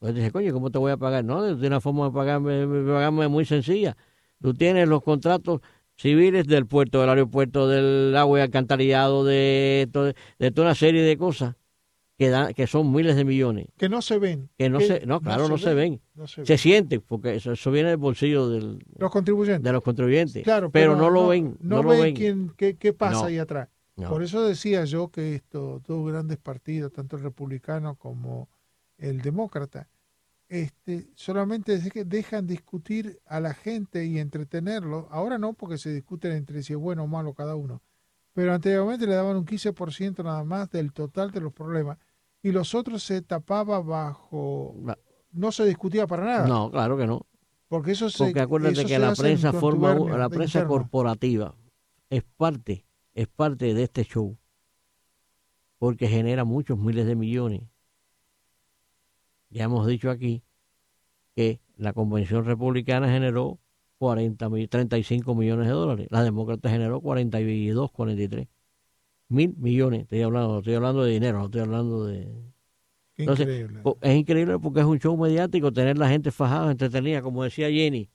Entonces dice, coño, ¿cómo te voy a pagar? No, de una forma de pagarme, de pagarme muy sencilla. Tú tienes los contratos civiles del puerto, del aeropuerto, del agua y alcantarillado, de, to- de toda una serie de cosas que, da- que son miles de millones. Que no se ven. Que no se- no, claro, no se ven. no se Se ven. siente, porque eso, eso viene del bolsillo del- Los contribuyentes. de los contribuyentes. Claro, pero, no lo ven. No, ven, ven. quién- qué, qué pasa ahí atrás. Por eso decía yo que estos dos grandes partidos, tanto el republicano como el demócrata, este, solamente es que dejan discutir a la gente y entretenerlo. Ahora no, porque se discuten entre si es bueno o malo cada uno. pero anteriormente le daban un 15% nada más del total de los problemas y los otros se tapaba bajo... No se discutía para nada. No, claro que no. Porque eso se... Porque acuérdate que la prensa forma, la prensa corporativa es parte, es parte de este show. Porque genera muchos miles de millones. Ya hemos dicho aquí que la convención republicana generó 40, 35 millones de dólares. La demócrata generó 42, 43 mil millones. Estoy hablando, estoy hablando de dinero, no estoy hablando de. increíble. Es increíble porque es un show mediático tener la gente fajada, entretenida, como decía Jenny.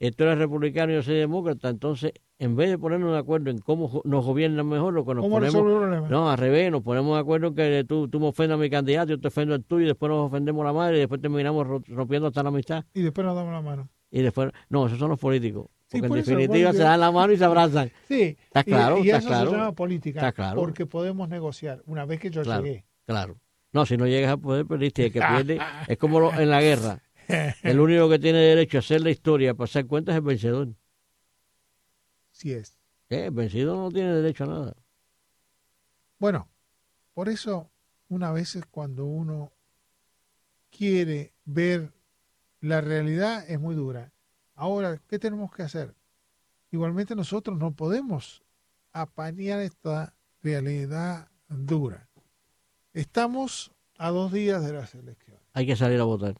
Esto eres republicano y yo soy demócrata, entonces en vez de ponernos de acuerdo en cómo nos gobiernan mejor, lo que nos ponemos. No, al revés, nos ponemos de acuerdo en que tú, tú me ofendas a mi candidato, yo te ofendo al tuyo, y después nos ofendemos la madre y después terminamos rompiendo hasta la amistad. Y después nos damos la mano y después, no, esos son los políticos. Porque en definitiva se dan la mano y se abrazan. Sí, está claro. Y, está eso claro, se llama política. Está claro. Porque podemos negociar una vez que yo llegué. Claro. No, si no llegas a poder, perdiste. El que pierde es como en la guerra. El único que tiene derecho a hacer la historia, a pasar cuentas, es el vencedor. Sí es. El vencido no tiene derecho a nada. Bueno, por eso, una vez cuando uno quiere ver la realidad es muy dura. Ahora, ¿qué tenemos que hacer? Igualmente nosotros no podemos apañar esta realidad dura. Estamos a dos días de las elecciones. Hay que salir a votar.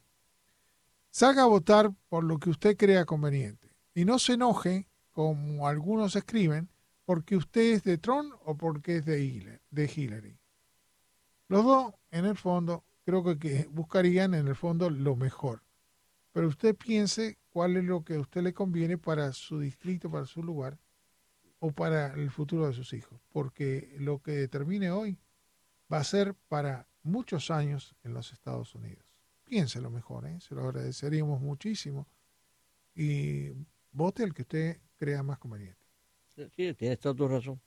Salga a votar por lo que usted crea conveniente. Y no se enoje, como algunos escriben, porque usted es de Trump o porque es de Hillary. Los dos, en el fondo, creo que buscarían en el fondo lo mejor pero usted piense cuál es lo que a usted le conviene para su distrito, para su lugar o para el futuro de sus hijos, porque lo que determine hoy va a ser para muchos años en los Estados Unidos. Piénselo mejor, ¿eh? se lo agradeceríamos muchísimo y vote el que usted crea más conveniente. Sí, tiene toda tu razón.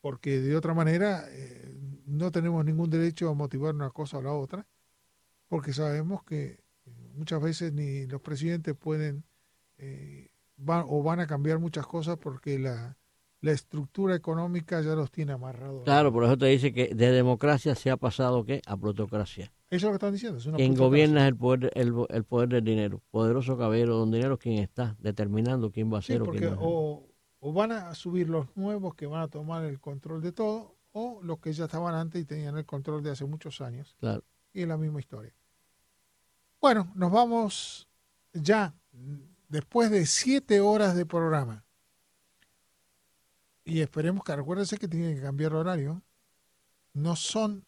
Porque de otra manera eh, no tenemos ningún derecho a motivar una cosa o la otra, porque sabemos que muchas veces ni los presidentes pueden eh, van, o van a cambiar muchas cosas porque la, la estructura económica ya los tiene amarrados. Claro, por eso te dice que de democracia se ha pasado ¿qué? a plutocracia. Eso es lo que están diciendo. Es quien gobierna es el poder, el, el, poder del dinero. Poderoso caballero don dinero quien está determinando quién va a ser o quién o, o van a subir los nuevos que van a tomar el control de todo o los que ya estaban antes y tenían el control de hace muchos años. Claro. Y es la misma historia. Bueno, nos vamos ya después de siete horas de programa. Y esperemos que recuérdense que tienen que cambiar horario. No son,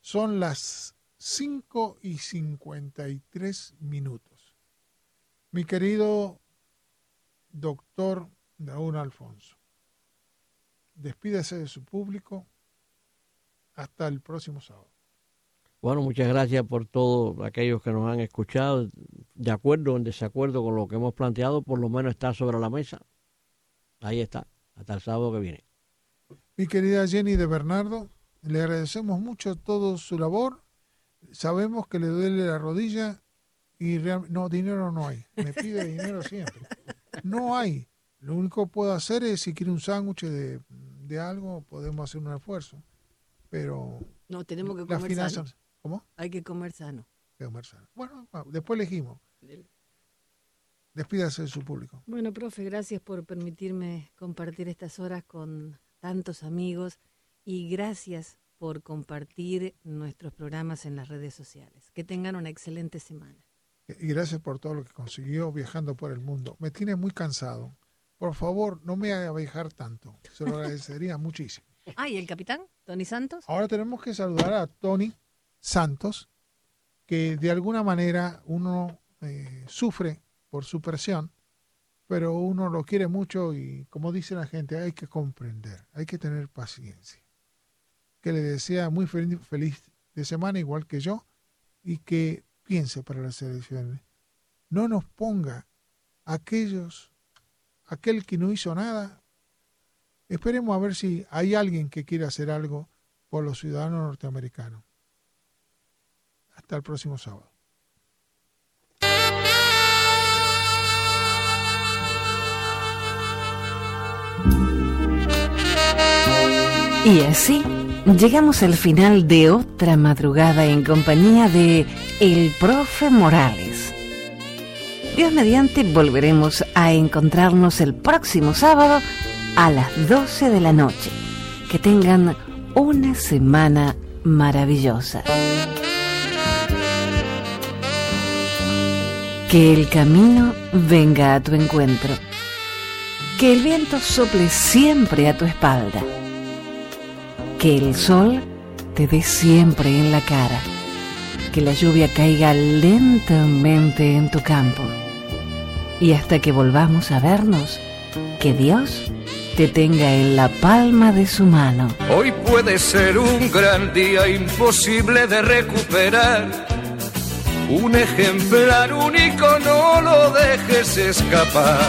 son las 5 y 53 minutos. Mi querido doctor Daún Alfonso, despídese de su público hasta el próximo sábado. Bueno, muchas gracias por todos aquellos que nos han escuchado. De acuerdo o en desacuerdo con lo que hemos planteado, por lo menos está sobre la mesa. Ahí está, hasta el sábado que viene. Mi querida Jenny de Bernardo, le agradecemos mucho todo su labor. Sabemos que le duele la rodilla y no, dinero no hay. Me pide dinero siempre. No hay. Lo único que puedo hacer es, si quiere un sándwich de, de algo, podemos hacer un esfuerzo. Pero... No, tenemos que comer ¿Cómo? Hay que comer sano. comer sano. Bueno, después elegimos. Despídase de su público. Bueno, profe, gracias por permitirme compartir estas horas con tantos amigos y gracias por compartir nuestros programas en las redes sociales. Que tengan una excelente semana. Y gracias por todo lo que consiguió viajando por el mundo. Me tiene muy cansado. Por favor, no me haga viajar tanto. Se lo agradecería muchísimo. Ah, ¿y el capitán? ¿Tony Santos? Ahora tenemos que saludar a Tony santos que de alguna manera uno eh, sufre por su presión, pero uno lo quiere mucho y como dice la gente, hay que comprender, hay que tener paciencia. Que le desea muy feliz, feliz de semana igual que yo y que piense para las elecciones. No nos ponga aquellos, aquel que no hizo nada. Esperemos a ver si hay alguien que quiera hacer algo por los ciudadanos norteamericanos. Hasta el próximo sábado. Y así llegamos al final de otra madrugada en compañía de el profe Morales. Dios mediante volveremos a encontrarnos el próximo sábado a las 12 de la noche. Que tengan una semana maravillosa. Que el camino venga a tu encuentro. Que el viento sople siempre a tu espalda que el sol te dé siempre en la cara, que la lluvia caiga lentamente en tu campo y hasta que volvamos a vernos, que Dios te tenga en la palma de su mano. Hoy puede ser un gran día imposible de recuperar. Un ejemplar único, no lo dejes escapar.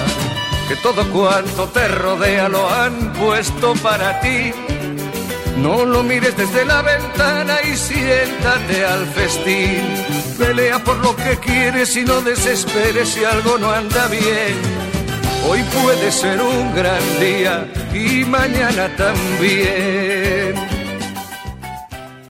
Que todo cuanto te rodea lo han puesto para ti no lo mires desde la ventana y siéntate al festín. Pelea por lo que quieres y no desesperes si algo no anda bien. Hoy puede ser un gran día y mañana también.